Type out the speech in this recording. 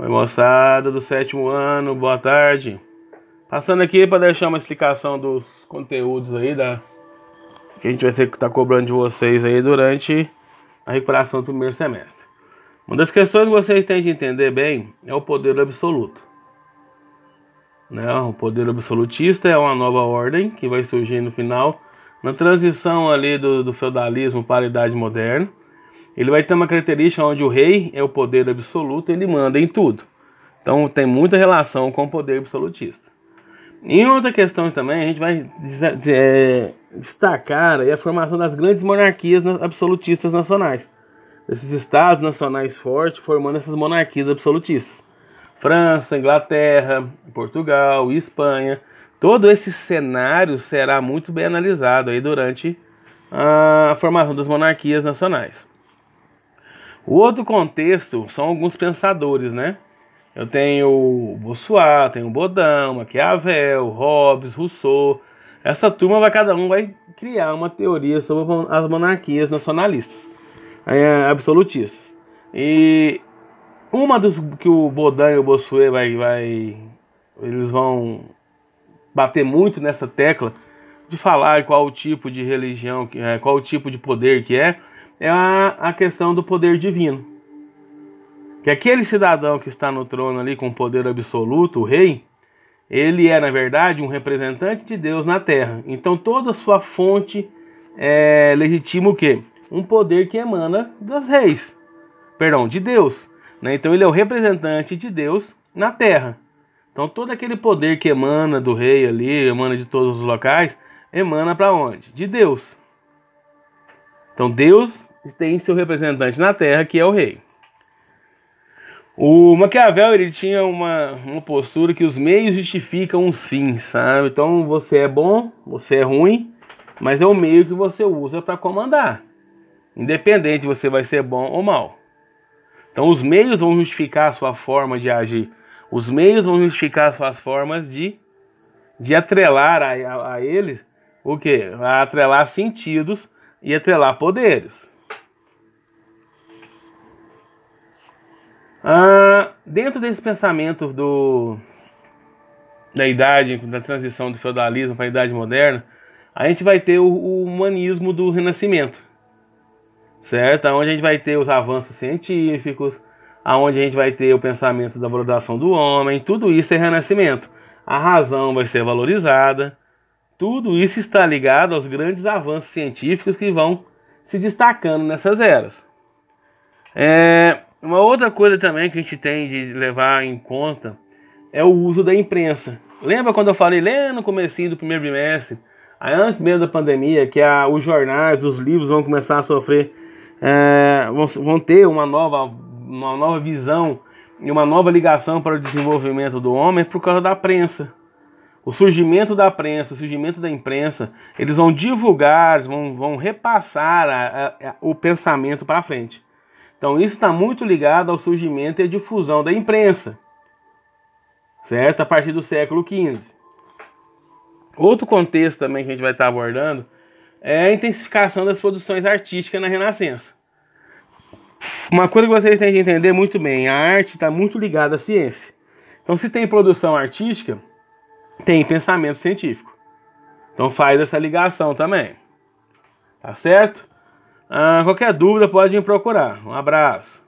Oi, moçada do sétimo ano, boa tarde. Passando aqui para deixar uma explicação dos conteúdos aí da que a gente vai ter que estar tá cobrando de vocês aí durante a recuperação do primeiro semestre. Uma das questões que vocês têm de entender bem é o poder absoluto. Né? O poder absolutista é uma nova ordem que vai surgir no final, na transição ali do, do feudalismo para a idade moderna ele vai ter uma característica onde o rei é o poder absoluto, ele manda em tudo. Então tem muita relação com o poder absolutista. Em outra questão também, a gente vai é, destacar a formação das grandes monarquias absolutistas nacionais. Esses estados nacionais fortes formando essas monarquias absolutistas. França, Inglaterra, Portugal, Espanha. Todo esse cenário será muito bem analisado aí durante a formação das monarquias nacionais. O outro contexto são alguns pensadores, né? Eu tenho Bossuat, tenho Baudin, Maquiavel, Hobbes, Rousseau. Essa turma vai cada um vai criar uma teoria sobre as monarquias nacionalistas, é, absolutistas. E uma dos que o Baudin e o Bossuet vai, vai eles vão bater muito nessa tecla de falar qual o tipo de religião, é, qual o tipo de poder que é, é a, a questão do poder divino. Que aquele cidadão que está no trono ali com poder absoluto, o rei, ele é, na verdade, um representante de Deus na terra. Então toda sua fonte é legitima o quê? Um poder que emana dos reis. Perdão, de Deus. Né? Então ele é o representante de Deus na terra. Então todo aquele poder que emana do rei ali, emana de todos os locais, emana para onde? De Deus. Então Deus tem seu representante na Terra, que é o rei. O Maquiavel ele tinha uma, uma postura que os meios justificam os fins, sabe? Então você é bom, você é ruim, mas é o meio que você usa para comandar, independente você vai ser bom ou mal. Então os meios vão justificar a sua forma de agir, os meios vão justificar as suas formas de, de atrelar a, a, a eles o que? Atrelar sentidos e atrelar poderes. Ah, dentro desse pensamento do, da idade, da transição do feudalismo para a idade moderna, a gente vai ter o, o humanismo do renascimento, certo? Onde a gente vai ter os avanços científicos, aonde a gente vai ter o pensamento da valorização do homem, tudo isso é renascimento. A razão vai ser valorizada, tudo isso está ligado aos grandes avanços científicos que vão se destacando nessas eras. É, uma outra coisa também que a gente tem de levar em conta é o uso da imprensa. Lembra quando eu falei lá no comecinho do primeiro bimestre, antes mesmo da pandemia, que a, os jornais, os livros vão começar a sofrer, é, vão, vão ter uma nova, uma nova visão e uma nova ligação para o desenvolvimento do homem por causa da prensa. O surgimento da prensa, o surgimento da imprensa, eles vão divulgar, vão, vão repassar a, a, o pensamento para frente. Então isso está muito ligado ao surgimento e à difusão da imprensa, certo? A partir do século XV. Outro contexto também que a gente vai estar abordando é a intensificação das produções artísticas na Renascença. Uma coisa que vocês têm que entender muito bem, a arte está muito ligada à ciência. Então se tem produção artística, tem pensamento científico. Então faz essa ligação também. Tá certo? Ah, qualquer dúvida pode me procurar. Um abraço.